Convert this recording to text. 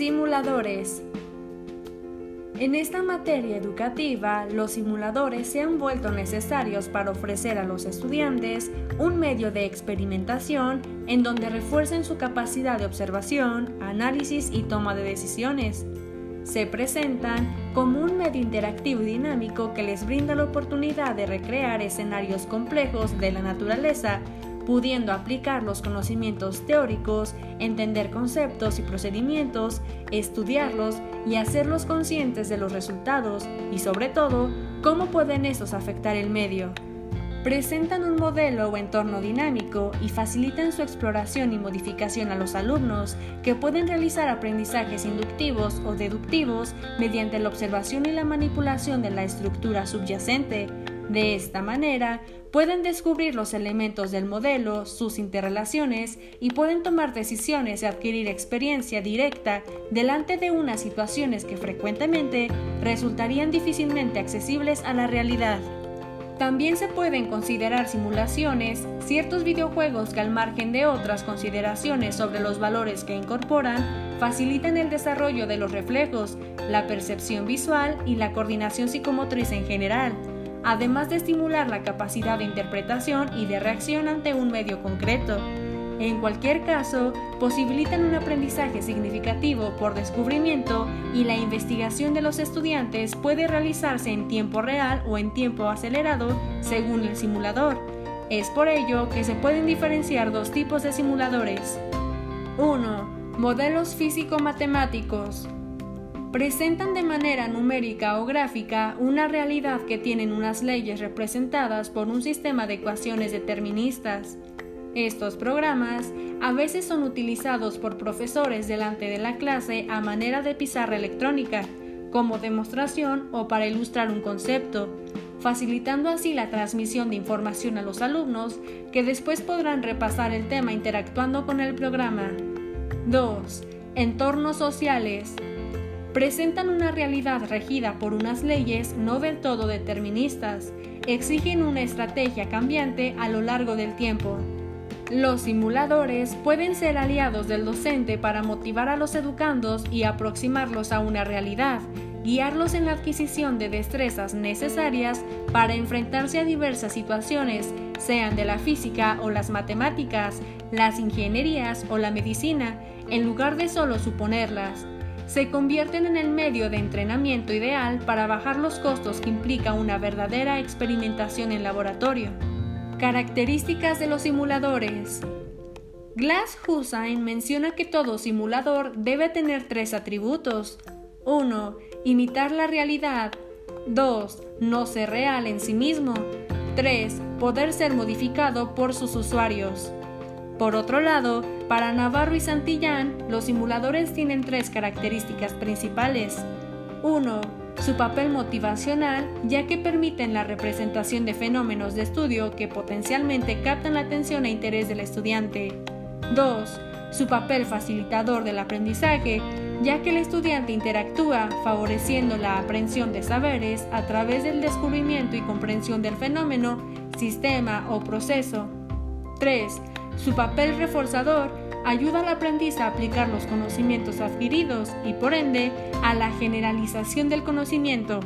Simuladores. En esta materia educativa, los simuladores se han vuelto necesarios para ofrecer a los estudiantes un medio de experimentación en donde refuercen su capacidad de observación, análisis y toma de decisiones. Se presentan como un medio interactivo y dinámico que les brinda la oportunidad de recrear escenarios complejos de la naturaleza pudiendo aplicar los conocimientos teóricos, entender conceptos y procedimientos, estudiarlos y hacerlos conscientes de los resultados y sobre todo cómo pueden estos afectar el medio. Presentan un modelo o entorno dinámico y facilitan su exploración y modificación a los alumnos que pueden realizar aprendizajes inductivos o deductivos mediante la observación y la manipulación de la estructura subyacente, de esta manera, pueden descubrir los elementos del modelo, sus interrelaciones y pueden tomar decisiones y adquirir experiencia directa delante de unas situaciones que frecuentemente resultarían difícilmente accesibles a la realidad. También se pueden considerar simulaciones ciertos videojuegos que al margen de otras consideraciones sobre los valores que incorporan, facilitan el desarrollo de los reflejos, la percepción visual y la coordinación psicomotriz en general además de estimular la capacidad de interpretación y de reacción ante un medio concreto. En cualquier caso, posibilitan un aprendizaje significativo por descubrimiento y la investigación de los estudiantes puede realizarse en tiempo real o en tiempo acelerado según el simulador. Es por ello que se pueden diferenciar dos tipos de simuladores. 1. Modelos físico-matemáticos presentan de manera numérica o gráfica una realidad que tienen unas leyes representadas por un sistema de ecuaciones deterministas. Estos programas a veces son utilizados por profesores delante de la clase a manera de pizarra electrónica, como demostración o para ilustrar un concepto, facilitando así la transmisión de información a los alumnos que después podrán repasar el tema interactuando con el programa. 2. Entornos sociales presentan una realidad regida por unas leyes no del todo deterministas, exigen una estrategia cambiante a lo largo del tiempo. Los simuladores pueden ser aliados del docente para motivar a los educandos y aproximarlos a una realidad, guiarlos en la adquisición de destrezas necesarias para enfrentarse a diversas situaciones, sean de la física o las matemáticas, las ingenierías o la medicina, en lugar de solo suponerlas se convierten en el medio de entrenamiento ideal para bajar los costos que implica una verdadera experimentación en laboratorio. Características de los simuladores. Glass Hussein menciona que todo simulador debe tener tres atributos. 1. Imitar la realidad. 2. No ser real en sí mismo. 3. Poder ser modificado por sus usuarios. Por otro lado, para Navarro y Santillán, los simuladores tienen tres características principales. 1. Su papel motivacional, ya que permiten la representación de fenómenos de estudio que potencialmente captan la atención e interés del estudiante. 2. Su papel facilitador del aprendizaje, ya que el estudiante interactúa favoreciendo la aprehensión de saberes a través del descubrimiento y comprensión del fenómeno, sistema o proceso. 3 su papel reforzador ayuda al aprendiz a aplicar los conocimientos adquiridos y por ende a la generalización del conocimiento.